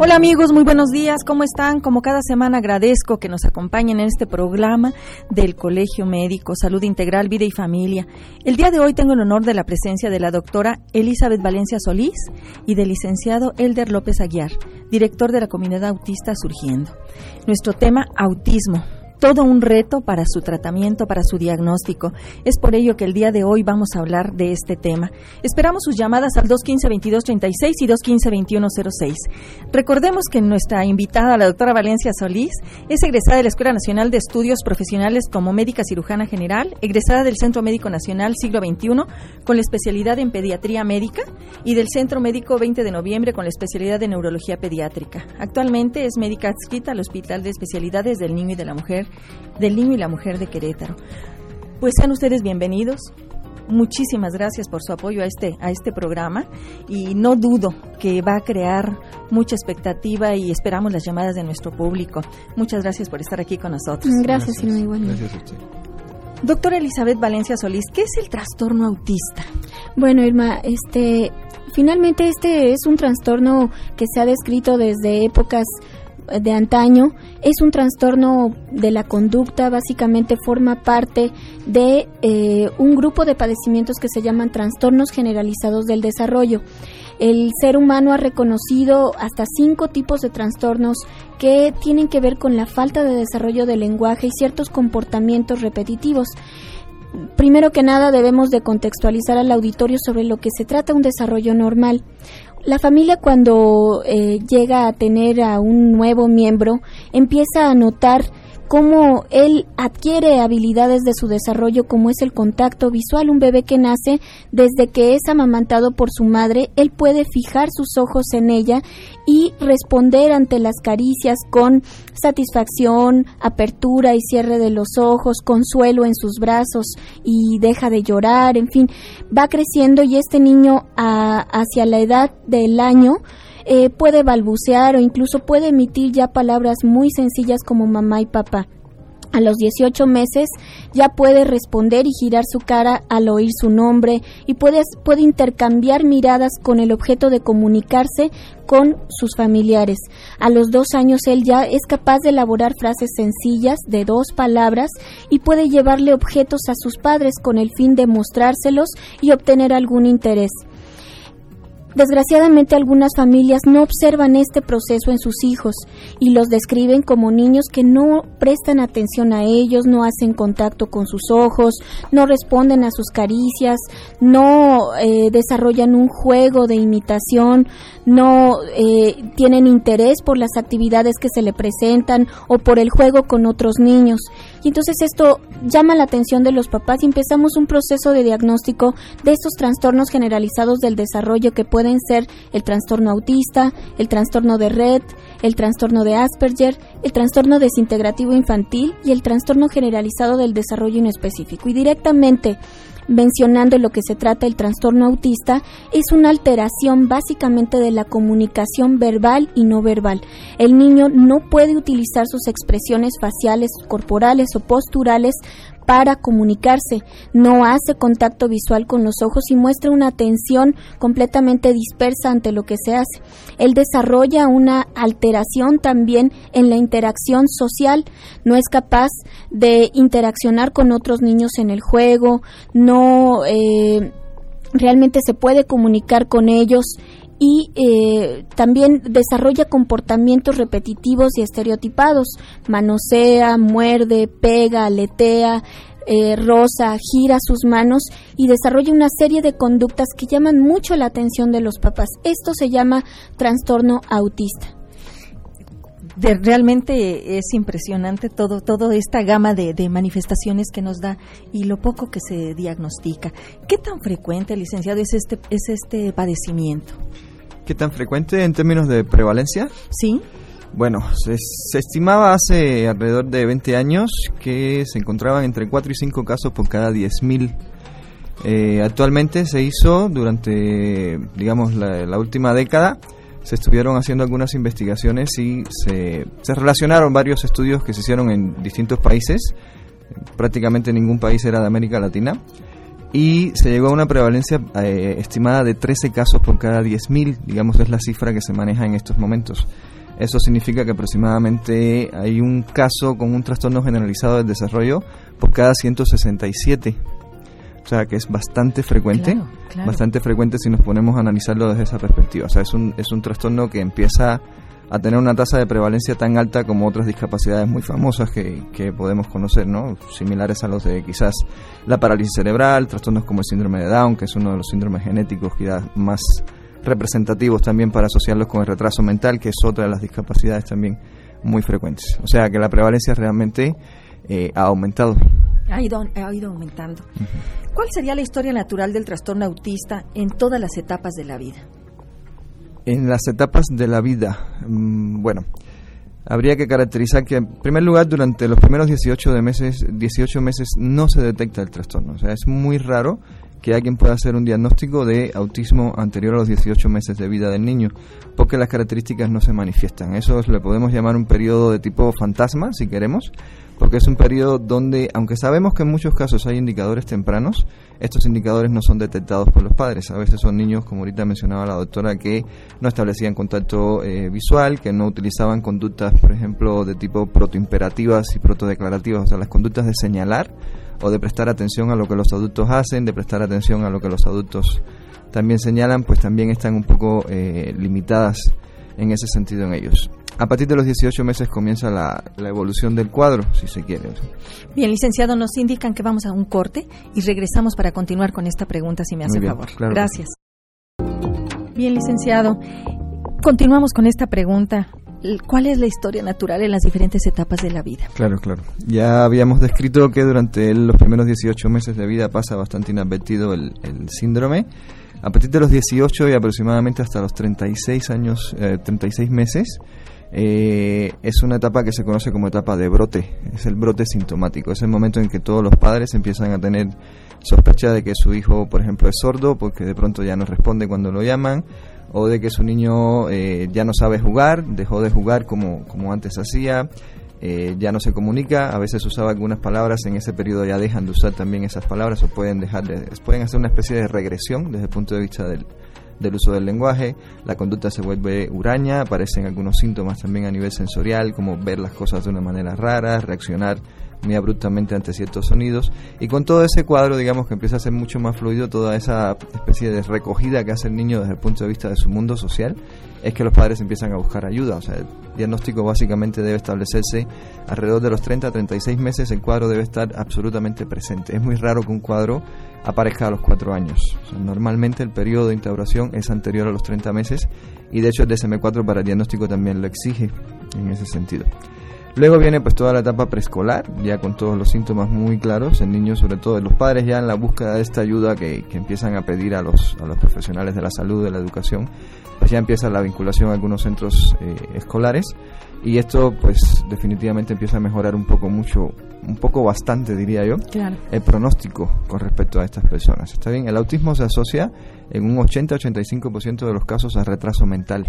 Hola amigos, muy buenos días, ¿cómo están? Como cada semana agradezco que nos acompañen en este programa del Colegio Médico, Salud Integral, Vida y Familia. El día de hoy tengo el honor de la presencia de la doctora Elizabeth Valencia Solís y del licenciado Elder López Aguiar, director de la Comunidad Autista Surgiendo. Nuestro tema, autismo, todo un reto para su tratamiento, para su diagnóstico. Es por ello que el día de hoy vamos a hablar de este tema. Esperamos sus llamadas al 215-2236 y 215-2106. Recordemos que nuestra invitada, la doctora Valencia Solís, es egresada de la Escuela Nacional de Estudios Profesionales como médica cirujana general, egresada del Centro Médico Nacional Siglo XXI con la especialidad en pediatría médica y del Centro Médico 20 de noviembre con la especialidad de neurología pediátrica. Actualmente es médica adscrita al Hospital de Especialidades del Niño y de la Mujer del Niño y la Mujer de Querétaro. Pues sean ustedes bienvenidos. Muchísimas gracias por su apoyo a este a este programa y no dudo que va a crear mucha expectativa y esperamos las llamadas de nuestro público. Muchas gracias por estar aquí con nosotros. Gracias, Irma, Gracias Doctora Elizabeth Valencia Solís, ¿qué es el trastorno autista? Bueno, Irma, este finalmente este es un trastorno que se ha descrito desde épocas de antaño es un trastorno de la conducta, básicamente forma parte de eh, un grupo de padecimientos que se llaman trastornos generalizados del desarrollo. El ser humano ha reconocido hasta cinco tipos de trastornos que tienen que ver con la falta de desarrollo del lenguaje y ciertos comportamientos repetitivos primero que nada debemos de contextualizar al auditorio sobre lo que se trata un desarrollo normal. La familia cuando eh, llega a tener a un nuevo miembro empieza a notar cómo él adquiere habilidades de su desarrollo como es el contacto visual. Un bebé que nace desde que es amamantado por su madre, él puede fijar sus ojos en ella y responder ante las caricias con satisfacción, apertura y cierre de los ojos, consuelo en sus brazos y deja de llorar, en fin, va creciendo y este niño hacia la edad del año eh, puede balbucear o incluso puede emitir ya palabras muy sencillas como mamá y papá. A los 18 meses ya puede responder y girar su cara al oír su nombre y puede, puede intercambiar miradas con el objeto de comunicarse con sus familiares. A los dos años él ya es capaz de elaborar frases sencillas de dos palabras y puede llevarle objetos a sus padres con el fin de mostrárselos y obtener algún interés. Desgraciadamente algunas familias no observan este proceso en sus hijos y los describen como niños que no prestan atención a ellos, no hacen contacto con sus ojos, no responden a sus caricias, no eh, desarrollan un juego de imitación, no eh, tienen interés por las actividades que se le presentan o por el juego con otros niños. Y entonces esto llama la atención de los papás y empezamos un proceso de diagnóstico de estos trastornos generalizados del desarrollo que pueden ser el trastorno autista, el trastorno de red, el trastorno de Asperger, el trastorno desintegrativo infantil y el trastorno generalizado del desarrollo inespecífico. Y directamente mencionando lo que se trata el trastorno autista, es una alteración básicamente de la comunicación verbal y no verbal. El niño no puede utilizar sus expresiones faciales, corporales o posturales para comunicarse, no hace contacto visual con los ojos y muestra una atención completamente dispersa ante lo que se hace. Él desarrolla una alteración también en la interacción social, no es capaz de interaccionar con otros niños en el juego, no eh, realmente se puede comunicar con ellos y eh, también desarrolla comportamientos repetitivos y estereotipados, manosea, muerde, pega, aletea, eh, rosa, gira sus manos y desarrolla una serie de conductas que llaman mucho la atención de los papás. Esto se llama trastorno autista. realmente es impresionante todo, toda esta gama de, de, manifestaciones que nos da y lo poco que se diagnostica. ¿Qué tan frecuente, licenciado, es este, es este padecimiento? ¿Qué tan frecuente en términos de prevalencia? Sí. Bueno, se, estimaba hace alrededor de 20 años que se encontraban entre 4 y 5 casos por cada 10.000. Eh, actualmente se hizo durante, digamos, la, última década, se estuvieron haciendo algunas investigaciones y se, se relacionaron varios estudios que se hicieron en distintos países, prácticamente ningún país era de América Latina, y se llegó a una prevalencia eh, estimada de 13 casos por cada 10.000, digamos es la cifra que se maneja en estos momentos. Eso significa que aproximadamente hay un caso con un trastorno generalizado del desarrollo por cada 167. O sea, que es bastante frecuente, bastante frecuente si nos ponemos a analizarlo desde esa perspectiva. O sea, es un, es un trastorno que empieza a tener una tasa de prevalencia tan alta como otras discapacidades muy famosas que, que, podemos conocer, ¿no? similares a los de quizás la parálisis cerebral, trastornos como el síndrome de Down, que es uno de los síndromes genéticos quizás más representativos también para asociarlos con el retraso mental, que es otra de las discapacidades también muy frecuentes. O sea que la prevalencia realmente eh, ha aumentado. Ha ido, ha ido aumentando. ¿Cuál sería la historia natural del trastorno autista en todas las etapas de la vida? En las etapas de la vida, mm, bueno, habría que caracterizar que, en primer lugar, durante los primeros 18, de meses, 18 meses no se detecta el trastorno. O sea, es muy raro que alguien pueda hacer un diagnóstico de autismo anterior a los 18 meses de vida del niño, porque las características no se manifiestan. Eso le podemos llamar un periodo de tipo fantasma, si queremos, porque es un periodo donde, aunque sabemos que en muchos casos hay indicadores tempranos, estos indicadores no son detectados por los padres. A veces son niños, como ahorita mencionaba la doctora, que no establecían contacto eh, visual, que no utilizaban conductas, por ejemplo, de tipo protoimperativas y protodeclarativas, o sea, las conductas de señalar o de prestar atención a lo que los adultos hacen, de prestar atención a lo que los adultos también señalan, pues también están un poco eh, limitadas en ese sentido en ellos. A partir de los 18 meses comienza la, evolución del cuadro, si se quiere. Bien, licenciado, nos indican que vamos a un corte y regresamos para continuar con esta pregunta, si me hace favor. Gracias. Bien, licenciado, continuamos con esta pregunta. ¿Cuál es la historia natural en las diferentes etapas de la vida? Claro, claro. Ya habíamos descrito que durante los primeros 18 meses de vida pasa bastante inadvertido el, el síndrome a partir de los 18 y aproximadamente hasta los 36 años, 36 eh, meses, eh, es una etapa que se conoce como etapa de brote, es el brote sintomático, es el momento en que todos los padres empiezan a tener sospecha de que su hijo, por ejemplo, es sordo porque de pronto ya no responde cuando lo llaman, o de que su niño eh, ya no sabe jugar, dejó de jugar como, como antes hacía, eh, ya no se comunica, a veces usaba algunas palabras, en ese periodo ya dejan de usar también esas palabras o pueden dejar de, pueden hacer una especie de regresión desde el punto de vista del, del uso del lenguaje, la conducta se vuelve huraña, aparecen algunos síntomas también a nivel sensorial, como ver las cosas de una manera rara, reaccionar muy abruptamente ante ciertos sonidos y con todo ese cuadro digamos que empieza a ser mucho más fluido toda esa especie de recogida que hace el niño desde el punto de vista de su mundo social es que los padres empiezan a buscar ayuda. O sea el diagnóstico básicamente debe establecerse alrededor de los 30 a 36 meses el cuadro debe estar absolutamente presente. Es muy raro que un cuadro aparezca a los 4 años. Normalmente el periodo de instauración es anterior a los 30 meses y de hecho el DSM-4 para el diagnóstico también lo exige en ese sentido Luego viene pues toda la etapa preescolar, ya con todos los síntomas muy claros, en niños sobre todo, los padres ya en la búsqueda de esta ayuda que, empiezan a pedir a los, a los profesionales de la salud, de la educación, pues ya empieza la vinculación a algunos centros eh, escolares y esto pues definitivamente empieza a mejorar un poco mucho, un poco bastante diría yo, el pronóstico con respecto a estas personas. ¿Está bien? El autismo se asocia en un 80-85% de los casos a retraso mental.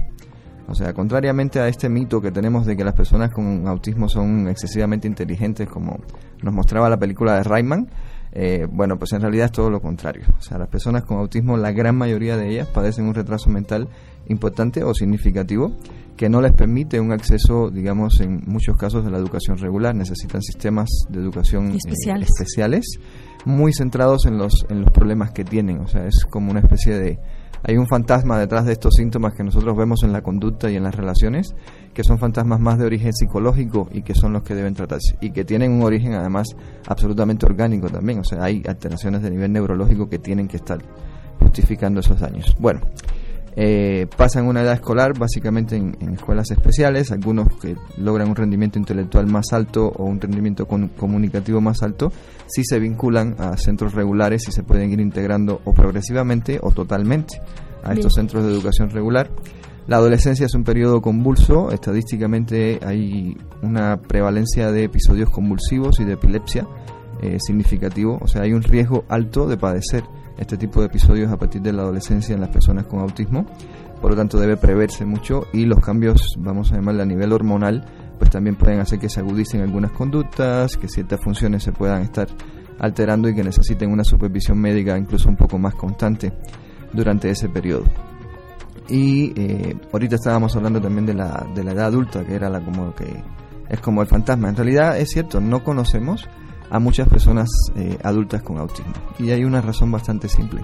O sea, contrariamente a este mito que tenemos de que las personas con autismo son excesivamente inteligentes, como nos mostraba la película de Rayman, eh, bueno, pues en realidad es todo lo contrario. O sea, las personas con autismo, la gran mayoría de ellas padecen un retraso mental importante o significativo que no les permite un acceso, digamos, en muchos casos de la educación regular. Necesitan sistemas de educación eh, especiales, especiales muy centrados en los, en los problemas que tienen. O sea, es como una especie de hay un fantasma detrás de estos síntomas que nosotros vemos en la conducta y en las relaciones, que son fantasmas más de origen psicológico y que son los que deben tratarse, y que tienen un origen además absolutamente orgánico también, o sea, hay alteraciones de nivel neurológico que tienen que estar justificando esos daños. Bueno, eh, pasan una edad escolar básicamente en, escuelas especiales, algunos que logran un rendimiento intelectual más alto o un rendimiento comunicativo más alto, si se vinculan a centros regulares y se pueden ir integrando o progresivamente o totalmente a estos centros de educación regular. La adolescencia es un periodo convulso, estadísticamente hay una prevalencia de episodios convulsivos y de epilepsia eh, significativo, o sea, hay un riesgo alto de padecer este tipo de episodios a partir de la adolescencia en las personas con autismo. Por lo tanto, debe preverse mucho y los cambios, vamos a llamarle a nivel hormonal, pues también pueden hacer que se agudicen algunas conductas, que ciertas funciones se puedan estar alterando y que necesiten una supervisión médica incluso un poco más constante durante ese periodo. Y eh, ahorita estábamos hablando también de la, de la edad adulta, que era la como que es como el fantasma. En realidad es cierto, no conocemos a muchas personas eh, adultas con autismo. Y hay una razón bastante simple.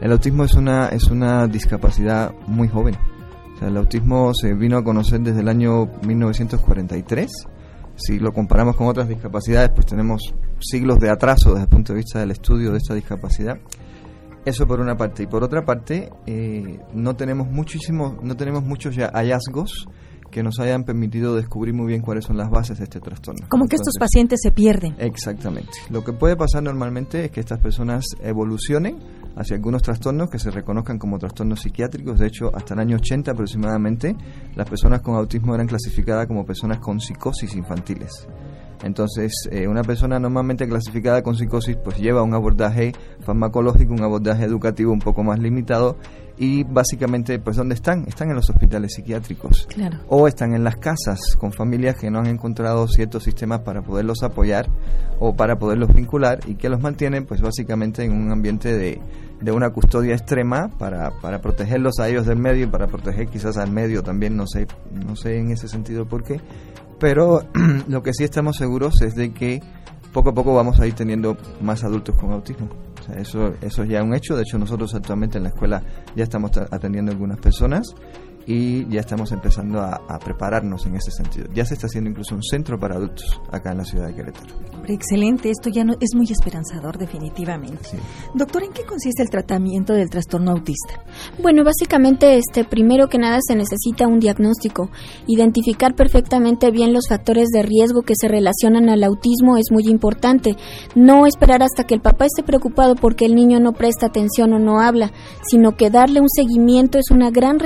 El autismo es una, es una discapacidad muy joven. El autismo se vino a conocer desde el año 1943. Si lo comparamos con otras discapacidades, pues tenemos siglos de atraso desde el punto de vista del estudio de esta discapacidad. Eso por una parte. Y por otra parte, eh, no tenemos muchísimo, no tenemos muchos hallazgos que nos hayan permitido descubrir muy bien cuáles son las bases de este trastorno. Como que estos pacientes se pierden. Exactamente. Lo que puede pasar normalmente es que estas personas evolucionen hacia algunos trastornos que se reconozcan como trastornos psiquiátricos. De hecho, hasta el año 80 aproximadamente, las personas con autismo eran clasificadas como personas con psicosis infantiles. Entonces, eh, una persona normalmente clasificada con psicosis pues lleva un abordaje farmacológico, un abordaje educativo un poco más limitado y básicamente pues ¿dónde están? Están en los hospitales psiquiátricos. O están en las casas con familias que no han encontrado ciertos sistemas para poderlos apoyar o para poderlos vincular y que los mantienen pues básicamente en un ambiente de, de una custodia extrema para, para protegerlos a ellos del medio y para proteger quizás al medio también, no sé, no sé en ese sentido por qué pero lo que sí estamos seguros es de que poco a poco vamos a ir teniendo más adultos con autismo. eso, eso es ya un hecho. De hecho, nosotros actualmente en la escuela ya estamos atendiendo algunas personas y ya estamos empezando a, prepararnos en ese sentido. Ya se está haciendo incluso un centro para adultos acá en la ciudad de Querétaro. Excelente, esto ya no, es muy esperanzador definitivamente. Doctor, ¿en qué consiste el tratamiento del trastorno autista? Bueno, básicamente este primero que nada se necesita un diagnóstico. Identificar perfectamente bien los factores de riesgo que se relacionan al autismo es muy importante. No esperar hasta que el papá esté preocupado porque el niño no presta atención o no habla, sino que darle un seguimiento es una gran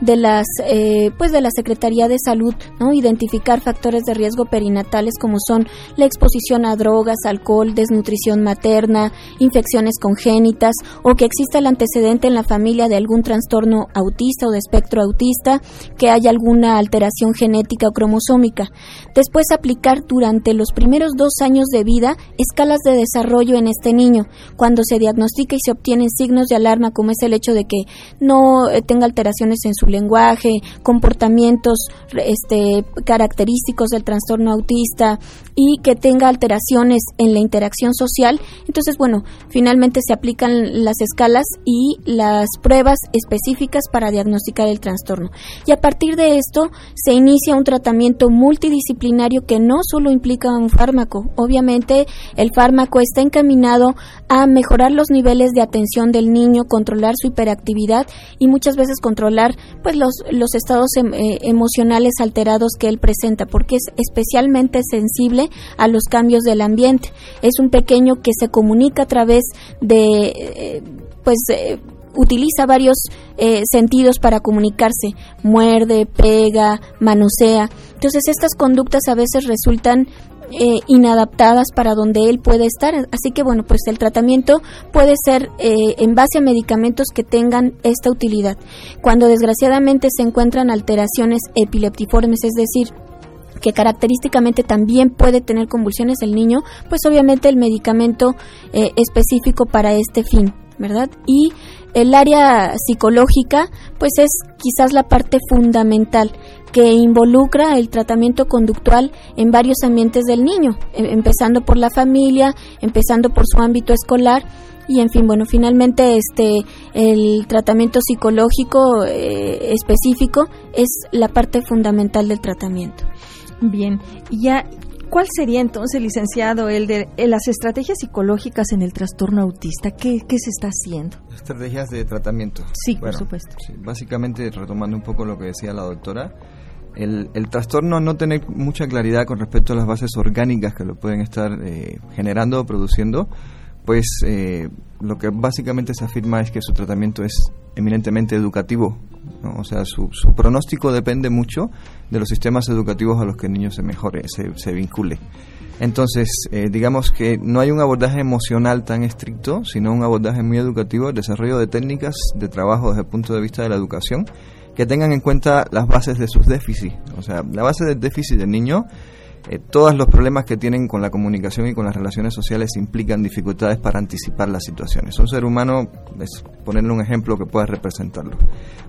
de las eh, pues de la Secretaría de Salud. Identificar factores de riesgo perinatales como son la exposición a drogas, alcohol, desnutrición materna, infecciones congénitas o que exista el antecedente en la familia de algún trastorno autista o de espectro autista, que haya alguna alteración genética o cromosómica. Después aplicar durante los primeros dos años de vida escalas de desarrollo en este niño. Cuando se diagnostica y se obtienen signos de alarma como es el hecho de que no eh, tenga en su lenguaje, comportamientos este, característicos del trastorno autista y que tenga alteraciones en la interacción social. Entonces, bueno, finalmente se aplican las escalas y las pruebas específicas para diagnosticar el trastorno. Y a partir de esto se inicia un tratamiento multidisciplinario que no solo implica un fármaco. Obviamente, el fármaco está encaminado a mejorar los niveles de atención del niño, controlar su hiperactividad y muchas veces controlar pues los, los estados em, eh, emocionales alterados que él presenta, porque es especialmente sensible a los cambios del ambiente. Es un pequeño que se comunica a través de, eh, pues, eh, utiliza varios sentidos para comunicarse, muerde, pega, manosea. Entonces estas conductas a veces resultan inadaptadas para donde él puede estar. Así que bueno, pues el tratamiento puede ser en base a medicamentos que tengan esta utilidad. Cuando desgraciadamente se encuentran alteraciones epileptiformes, es decir, que característicamente también puede tener convulsiones el niño, pues obviamente el medicamento eh, específico para este fin, ¿verdad? Y el área psicológica, pues es quizás la parte fundamental que involucra el tratamiento conductual en varios ambientes del niño, em, empezando por la familia, empezando por su ámbito escolar y en fin, bueno, finalmente este el tratamiento psicológico eh, específico es la parte fundamental del tratamiento. Bien, ya ¿Cuál sería entonces, licenciado, el de las estrategias psicológicas en el trastorno autista? ¿Qué, se está haciendo? Estrategias de tratamiento. Sí, por supuesto. básicamente, retomando un poco lo que decía la doctora, el, trastorno no tener mucha claridad con respecto a las bases orgánicas que lo pueden estar eh, generando o produciendo, pues eh, lo que básicamente se afirma es que su tratamiento es eminentemente educativo, o sea, su, pronóstico depende mucho de los sistemas educativos a los que el niño se mejore, se, vincule. Entonces, eh, digamos que no hay un abordaje emocional tan estricto, sino un abordaje muy educativo, el desarrollo de técnicas de trabajo desde el punto de vista de la educación, que tengan en cuenta las bases de sus déficits. O sea, la base del déficit del niño eh, todos los problemas que tienen con la comunicación y con las relaciones sociales implican dificultades para anticipar las situaciones. Un ser humano, es ponerle un ejemplo que pueda representarlo.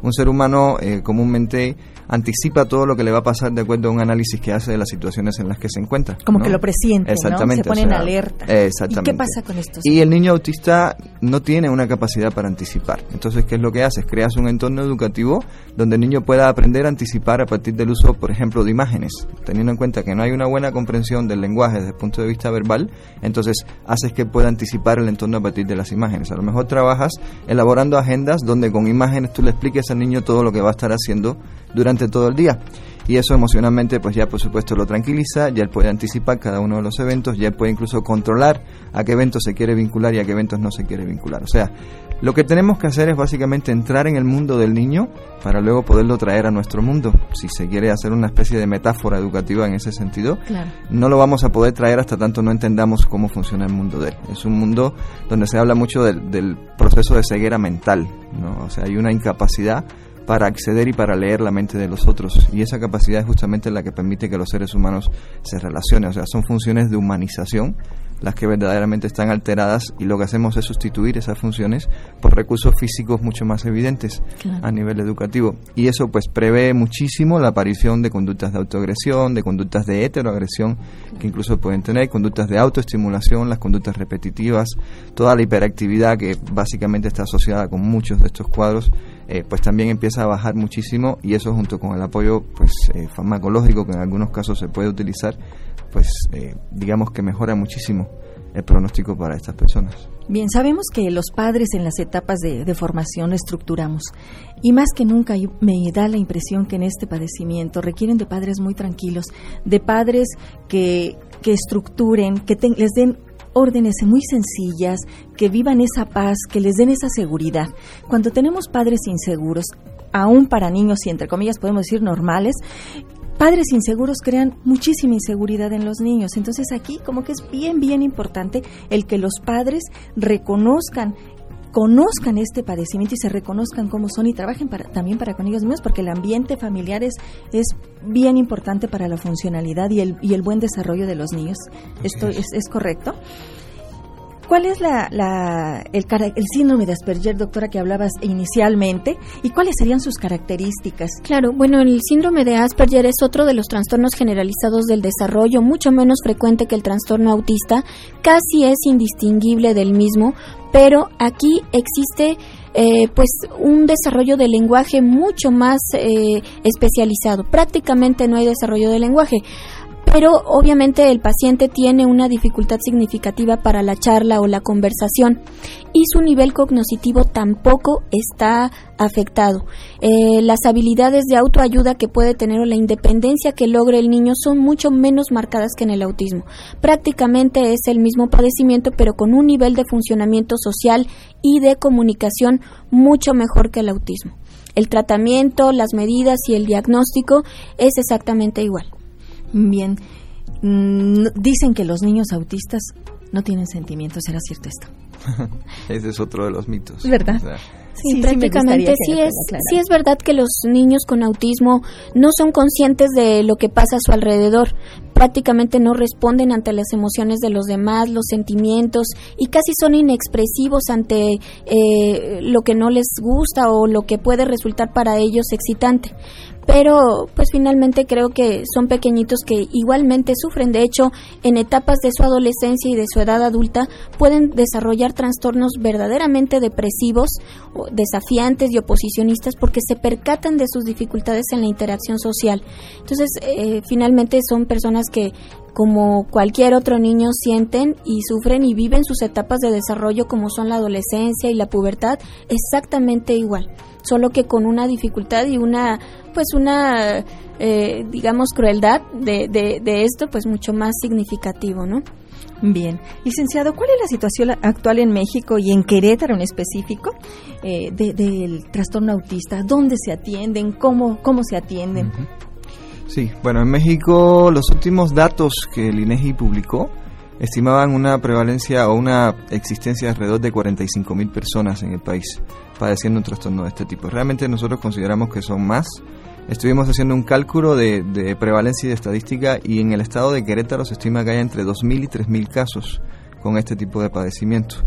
Un ser humano eh, comúnmente anticipa todo lo que le va a pasar de acuerdo a un análisis que hace de las situaciones en las que se encuentra. Como que lo presiente, exactamente, Se pone en alerta. Exactamente. ¿Y qué pasa con esto? Y el niño autista no tiene una capacidad para anticipar. Entonces, ¿qué es lo que haces? Creas un entorno educativo donde el niño pueda aprender a anticipar a partir del uso, por ejemplo, de imágenes, teniendo en cuenta que no hay una buena comprensión del lenguaje desde el punto de vista verbal, entonces haces que pueda anticipar el entorno a partir de las imágenes. A lo mejor trabajas elaborando agendas donde con imágenes tú le expliques al niño todo lo que va a estar haciendo durante todo el día y eso emocionalmente pues ya por supuesto lo tranquiliza, ya él puede anticipar cada uno de los eventos, ya él puede incluso controlar a qué eventos se quiere vincular y a qué eventos no se quiere vincular. O sea, lo que tenemos que hacer es básicamente entrar en el mundo del niño para luego poderlo traer a nuestro mundo. Si se quiere hacer una especie de metáfora educativa en ese sentido, no lo vamos a poder traer hasta tanto no entendamos cómo funciona el mundo de él. Es un mundo donde se habla mucho del, del proceso de ceguera mental, ¿no? O sea, hay una incapacidad para acceder y para leer la mente de los otros. Y esa capacidad es justamente la que permite que los seres humanos se relacionen. O sea, son funciones de humanización las que verdaderamente están alteradas y lo que hacemos es sustituir esas funciones por recursos físicos mucho más evidentes a nivel educativo. Y eso pues prevé muchísimo la aparición de conductas de autoagresión, de conductas de heteroagresión que incluso pueden tener, conductas de autoestimulación, las conductas repetitivas, toda la hiperactividad que básicamente está asociada con muchos de estos cuadros eh, pues también empieza a bajar muchísimo y eso junto con el apoyo pues eh, farmacológico que en algunos casos se puede utilizar pues eh, digamos que mejora muchísimo el pronóstico para estas personas. Bien, sabemos que los padres en las etapas de, formación estructuramos y más que nunca me da la impresión que en este padecimiento requieren de padres muy tranquilos, de padres que, que estructuren, que les den órdenes muy sencillas, que vivan esa paz, que les den esa seguridad. Cuando tenemos padres inseguros, aún para niños y entre comillas podemos decir normales, padres inseguros crean muchísima inseguridad en los niños. Entonces aquí como que es bien, bien importante el que los padres reconozcan conozcan este padecimiento y se reconozcan cómo son y trabajen para, también para con ellos mismos, porque el ambiente familiar es, es bien importante para la funcionalidad y el, y el buen desarrollo de los niños. ¿Esto es, es correcto? ¿Cuál es la, la, el, el, síndrome de Asperger, doctora, que hablabas inicialmente? ¿Y cuáles serían sus características? Claro, bueno, el síndrome de Asperger es otro de los trastornos generalizados del desarrollo, mucho menos frecuente que el trastorno autista, casi es indistinguible del mismo, pero aquí existe eh, pues un desarrollo del lenguaje mucho más eh, especializado. Prácticamente no hay desarrollo del lenguaje pero obviamente el paciente tiene una dificultad significativa para la charla o la conversación y su nivel cognitivo tampoco está afectado. Eh, las habilidades de autoayuda que puede tener o la independencia que logre el niño son mucho menos marcadas que en el autismo. Prácticamente es el mismo padecimiento, pero con un nivel de funcionamiento social y de comunicación mucho mejor que el autismo. El tratamiento, las medidas y el diagnóstico es exactamente igual. Bien. Mm, dicen que los niños autistas no tienen sentimientos. ¿Será cierto esto? Ese es otro de los mitos. ¿Verdad? sí, prácticamente sí, es, sí es verdad que los niños con autismo no son conscientes de lo que pasa a su alrededor, prácticamente no responden ante las emociones de los demás, los sentimientos y casi son inexpresivos ante eh, lo que no les gusta o lo que puede resultar para ellos excitante pero pues finalmente creo que son pequeñitos que igualmente sufren. De hecho, en etapas de su adolescencia y de su edad adulta pueden desarrollar trastornos verdaderamente depresivos, desafiantes y oposicionistas porque se percatan de sus dificultades en la interacción social. Entonces, eh, finalmente son personas que como cualquier otro niño sienten y sufren y viven sus etapas de desarrollo como son la adolescencia y la pubertad exactamente igual solo que con una dificultad y una, pues una, eh, digamos, crueldad de, de, esto, pues mucho más significativo, ¿no? Bien. Licenciado, ¿cuál es la situación actual en México y en Querétaro en específico eh, del trastorno autista? ¿Dónde se atienden? ¿Cómo, cómo se atienden? Sí, bueno, en México los últimos datos que el INEGI publicó estimaban una prevalencia o una existencia de alrededor de 45 mil personas en el país padeciendo un trastorno de este tipo. Realmente nosotros consideramos que son más estuvimos haciendo un cálculo de, prevalencia y de estadística y en el estado de Querétaro se estima que hay entre 2.000 y 3.000 casos con este tipo de padecimiento.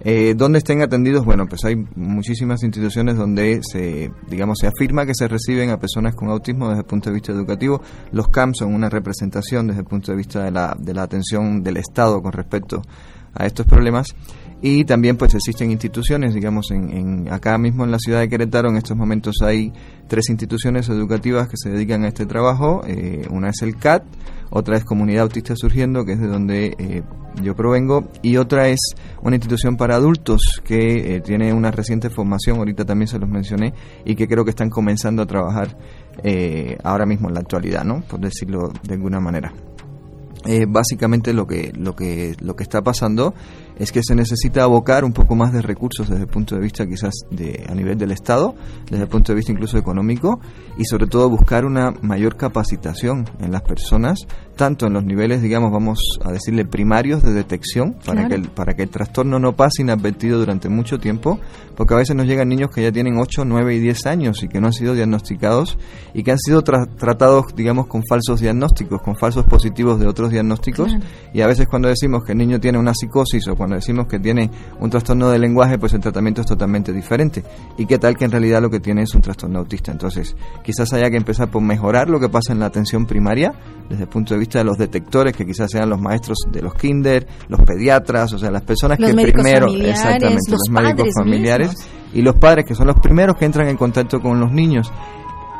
Eh, ¿Dónde estén atendidos? Bueno, pues hay muchísimas instituciones donde se, digamos, se afirma que se reciben a personas con autismo desde el punto de vista educativo. Los CAM son una representación desde el punto de vista de la, de la atención del Estado con respecto a estos problemas y también pues existen instituciones, digamos, en, acá mismo en la ciudad de Querétaro en estos momentos hay tres instituciones educativas que se dedican a este trabajo, eh, una es el CAT, otra es Comunidad Autista Surgiendo, que es de donde eh, yo provengo, y otra es una institución para adultos que eh, tiene una reciente formación, ahorita también se los mencioné, y que creo que están comenzando a trabajar ahora mismo en la actualidad, ¿no? Por decirlo de alguna manera. básicamente lo que, lo, que, lo que está pasando es que se necesita abocar un poco más de recursos desde el punto de vista quizás de, a nivel del Estado, desde el punto de vista incluso económico, y sobre todo buscar una mayor capacitación en las personas, tanto en los niveles, digamos, vamos a decirle primarios de detección, para, que, el, para que el trastorno no pase inadvertido durante mucho tiempo, porque a veces nos llegan niños que ya tienen 8, 9 y 10 años y que no han sido diagnosticados y que han sido tratados, digamos, con falsos diagnósticos, con falsos positivos de otros diagnósticos, y a veces cuando decimos que el niño tiene una psicosis o cuando cuando decimos que tiene un trastorno de lenguaje, pues el tratamiento es totalmente diferente. ¿Y qué tal que en realidad lo que tiene es un trastorno autista? Entonces, quizás haya que empezar por mejorar lo que pasa en la atención primaria, desde el punto de vista de los detectores, que quizás sean los maestros de los kinder, los pediatras, o sea, las personas que primero, exactamente, los, médicos familiares y los padres, que son los primeros que entran en contacto con los niños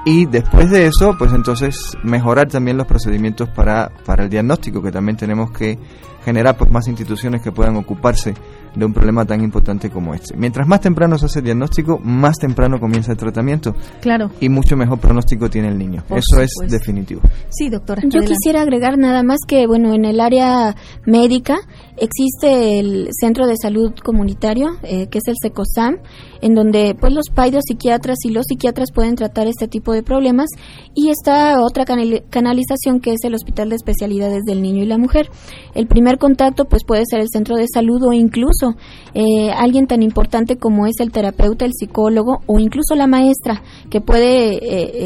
y después de eso, pues entonces mejorar también los procedimientos para, para el diagnóstico, que también tenemos que generar pues más instituciones que puedan ocuparse de un problema tan importante como este. Mientras más temprano se hace el diagnóstico, más temprano comienza el tratamiento. Claro. Y mucho mejor pronóstico tiene el niño. Eso es definitivo. Sí, doctora. Yo quisiera agregar nada más que, bueno, en el área médica existe el Centro de Salud Comunitario, eh, que es el SECOSAM, en donde pues los paidos psiquiatras y los psiquiatras pueden tratar este tipo de problemas y está otra canalización que es el Hospital de Especialidades del Niño y la Mujer. El primer contacto pues puede ser el centro de salud o incluso eh, alguien tan importante como es el terapeuta, el psicólogo o incluso la maestra que puede, eh,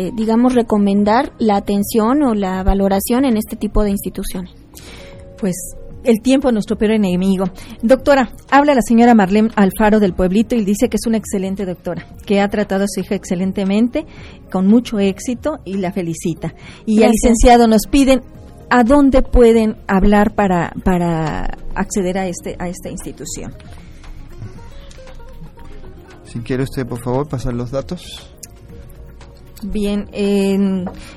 eh, digamos, recomendar la atención o la valoración en este tipo de instituciones. Pues el tiempo nuestro peor enemigo. Doctora, habla la señora Marlene Alfaro del pueblito y dice que es una excelente doctora, que ha tratado a su hija excelentemente, con mucho éxito y la felicita. Y al licenciado nos piden a dónde pueden hablar para, para acceder a, este, a esta institución. Si quiere usted, por favor, pasar los datos. Bien,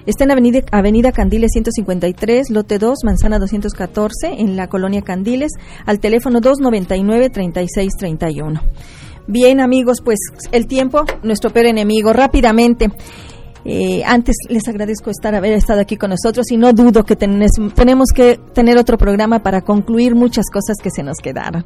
está en Avenida, Avenida Candiles 153, lote 2, manzana 214, en la colonia Candiles, al teléfono 299-3631. Bien, amigos, pues el tiempo, nuestro peor enemigo, rápidamente. Eh, antes les agradezco estar haber estado aquí con nosotros y no dudo que tenemos que tener otro programa para concluir muchas cosas que se nos quedaron.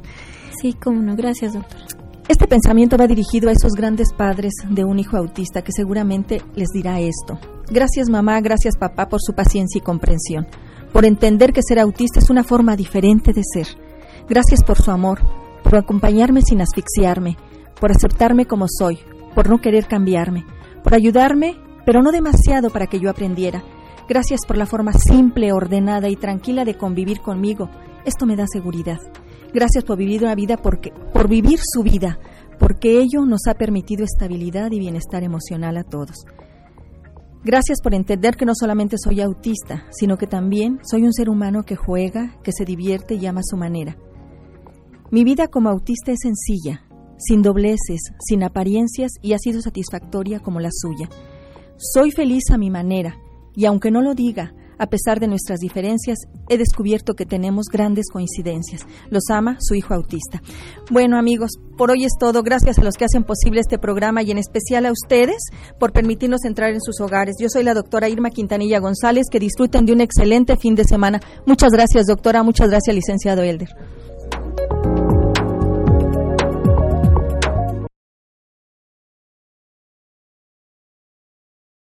Sí, cómo no. Gracias, doctor. Este pensamiento va dirigido a esos grandes padres de un hijo autista que seguramente les dirá esto. Gracias mamá, gracias papá por su paciencia y comprensión, por entender que ser autista es una forma diferente de ser. Gracias por su amor, por acompañarme sin asfixiarme, por aceptarme como soy, por no querer cambiarme, por ayudarme pero no demasiado para que yo aprendiera. Gracias por la forma simple, ordenada y tranquila de convivir conmigo. Esto me da seguridad. Gracias por vivir una vida porque por vivir su vida, porque ello nos ha permitido estabilidad y bienestar emocional a todos. Gracias por entender que no solamente soy autista, sino que también soy un ser humano que juega, que se divierte y ama a su manera. Mi vida como autista es sencilla, sin dobleces, sin apariencias y ha sido satisfactoria como la suya. Soy feliz a mi manera, y aunque no lo diga, a pesar de nuestras diferencias, he descubierto que tenemos grandes coincidencias. Los ama su hijo autista. Bueno, amigos, por hoy es todo. Gracias a los que hacen posible este programa y en especial a ustedes por permitirnos entrar en sus hogares. Yo soy la doctora Irma Quintanilla González. Que disfruten de un excelente fin de semana. Muchas gracias, doctora. Muchas gracias, licenciado Elder.